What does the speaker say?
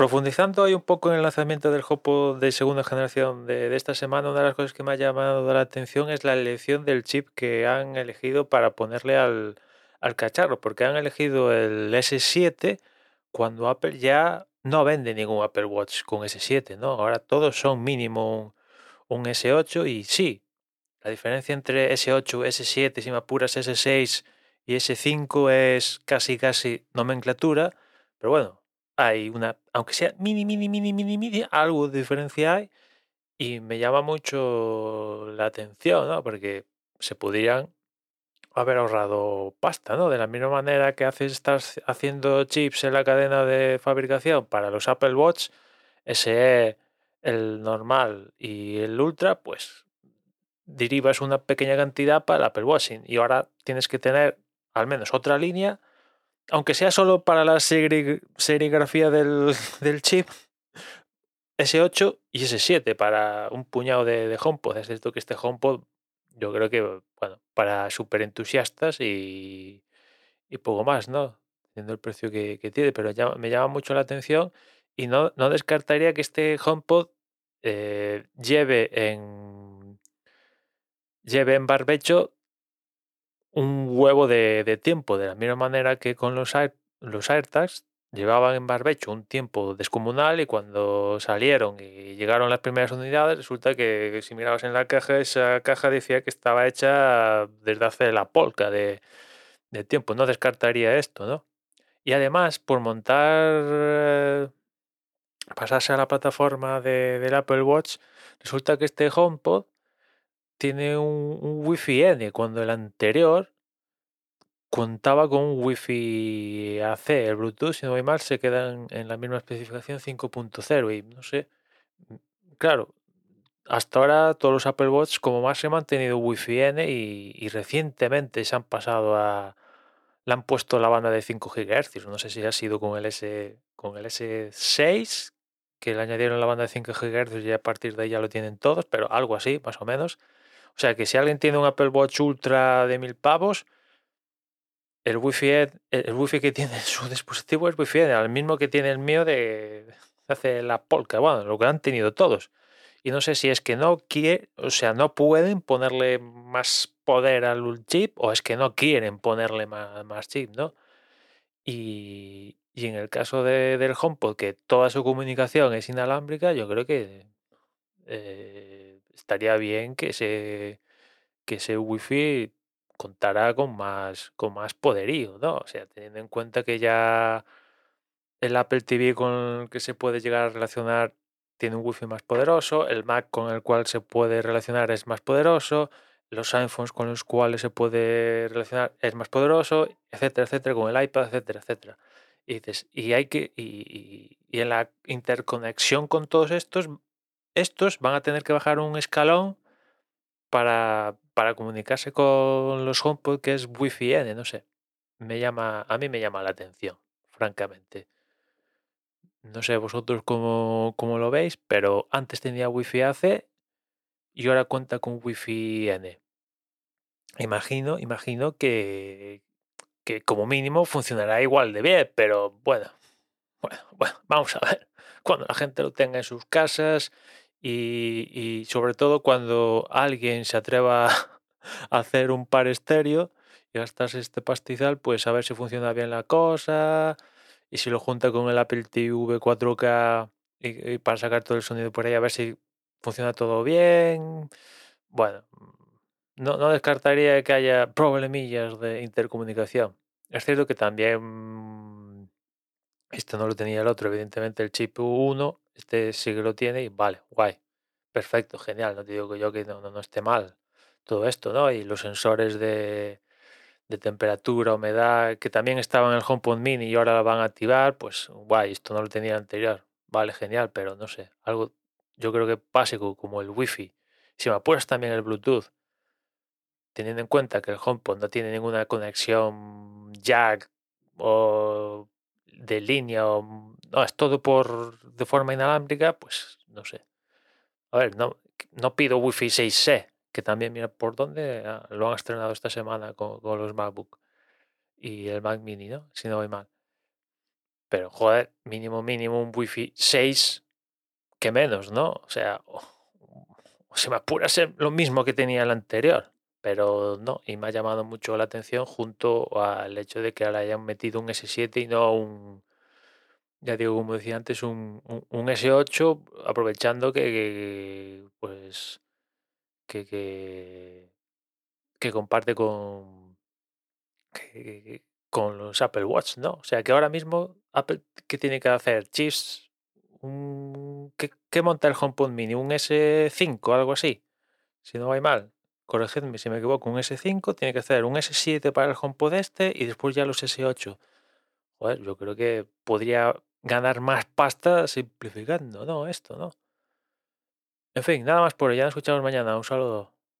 profundizando ahí un poco en el lanzamiento del HomePod de segunda generación de, de esta semana, una de las cosas que me ha llamado la atención es la elección del chip que han elegido para ponerle al, al cacharro, porque han elegido el S7 cuando Apple ya no vende ningún Apple Watch con S7, ¿no? Ahora todos son mínimo un, un S8 y sí, la diferencia entre S8, S7, si me apuras S6 y S5 es casi casi nomenclatura, pero bueno, hay una, aunque sea mini, mini, mini, mini, mini, algo de diferencia hay y me llama mucho la atención, ¿no? Porque se podrían haber ahorrado pasta, ¿no? De la misma manera que haces, estás haciendo chips en la cadena de fabricación para los Apple Watch, SE, el normal y el Ultra, pues derivas una pequeña cantidad para el Apple Watch y ahora tienes que tener al menos otra línea, aunque sea solo para la serigrafía del, chip, S8 y S7 para un puñado de, de HomePod. Es cierto que este HomePod yo creo que, bueno, para súper entusiastas y, poco más, ¿no? Teniendo el precio que, tiene, pero me llama mucho la atención y no, no descartaría que este HomePod eh, lleve en lleve en barbecho un huevo de, de, tiempo, de la misma manera que con los, Air, los AirTags llevaban en barbecho un tiempo descomunal y cuando salieron y llegaron las primeras unidades, resulta que si mirabas en la caja, esa caja decía que estaba hecha desde hace la polca de, de tiempo. No descartaría esto, ¿no? Y además, por montar, pasarse a la plataforma de, del Apple Watch, resulta que este HomePod tiene un, un Wi-Fi N, cuando el anterior contaba con un Wi-Fi AC, el Bluetooth, si no voy mal, se quedan en la misma especificación 5.0 y no sé, mm, claro, hasta ahora todos los Apple Watch como se han mantenido Wi-Fi N y, y, recientemente se han pasado a, le han puesto la banda de 5 GHz, no sé si ha sido con el S, con el S6, que le añadieron la banda de 5 GHz y a partir de ahí ya lo tienen todos, pero algo así, más o menos. O sea que si alguien tiene un Apple Watch Ultra de mil pavos, el wifi, el wifi que tiene su dispositivo es wifi al mismo que tiene el mío de hace la polka, bueno, lo que han tenido todos. Y no sé si es que no quiere, o sea, no pueden ponerle más poder al chip o es que no quieren ponerle más, más chip, ¿no? Y, y, en el caso de, del HomePod, que toda su comunicación es inalámbrica, yo creo que eh, estaría bien que ese, que ese wifi contará con más, con más poderío, ¿no? O sea, teniendo en cuenta que ya el Apple TV con el que se puede llegar a relacionar tiene un wifi más poderoso, el Mac con el cual se puede relacionar es más poderoso, los iPhones con los cuales se puede relacionar es más poderoso, etcétera, etcétera, con el iPad, etcétera, etcétera. Y dices, y hay que, y, y en la interconexión con todos estos, estos van a tener que bajar un escalón para, para comunicarse con los HomePod que es Wi-Fi N, no sé. Me llama, a mí me llama la atención, francamente. No sé vosotros cómo, cómo lo veis, pero antes tenía Wi-Fi AC y ahora cuenta con Wi-Fi N. Imagino, imagino que, que como mínimo funcionará igual de bien, pero bueno, bueno, bueno, vamos a ver. Cuando la gente lo tenga en sus casas y, sobre todo cuando alguien se atreva a hacer un par estéreo y gastarse este pastizal, pues a ver si funciona bien la cosa y si lo junta con el Apple TV 4K y, y para sacar todo el sonido por ahí, a ver si funciona todo bien. Bueno, no, no descartaría que haya problemillas de intercomunicación. Es cierto que también esto no lo tenía el otro, evidentemente el chip 1 este sí que lo tiene y vale, guay, perfecto, genial. No te digo que yo que no, no, no esté mal todo esto, ¿no? Y los sensores de, de, temperatura, humedad, que también estaban en el HomePod Mini y ahora la van a activar, pues guay, esto no lo tenía anterior. Vale, genial, pero no sé, algo yo creo que básico como el Wi-Fi. Si me apuras también el Bluetooth, teniendo en cuenta que el HomePod no tiene ninguna conexión jack o de línea o no, es todo por de forma inalámbrica, pues no sé. A ver, no, no pido Wi-Fi 6C, que también mira por dónde ah, lo han estrenado esta semana con, con, los MacBook y el Mac Mini, ¿no? Si no voy mal. Pero, joder, mínimo, mínimo un Wi-Fi 6 que menos, ¿no? O sea, o, se me apura ser lo mismo que tenía el anterior. Pero no, y me ha llamado mucho la atención junto al hecho de que ahora hayan metido un S7 y no un, ya digo, como decía antes, un, un, S8, aprovechando que, pues que, que, comparte con con los Apple Watch, ¿no? O sea que ahora mismo Apple ¿qué tiene que hacer? Chips ¿qué, monta el HomePod Mini? ¿Un S5 algo así? Si no va mal, corregidme si me equivoco, un S5 tiene que hacer un S7 para el HomePod este y después ya los S8. Joder, yo creo que podría ganar más pasta simplificando, ¿no? Esto, ¿no? En fin, nada más por hoy. Ya nos escuchamos mañana. Un saludo.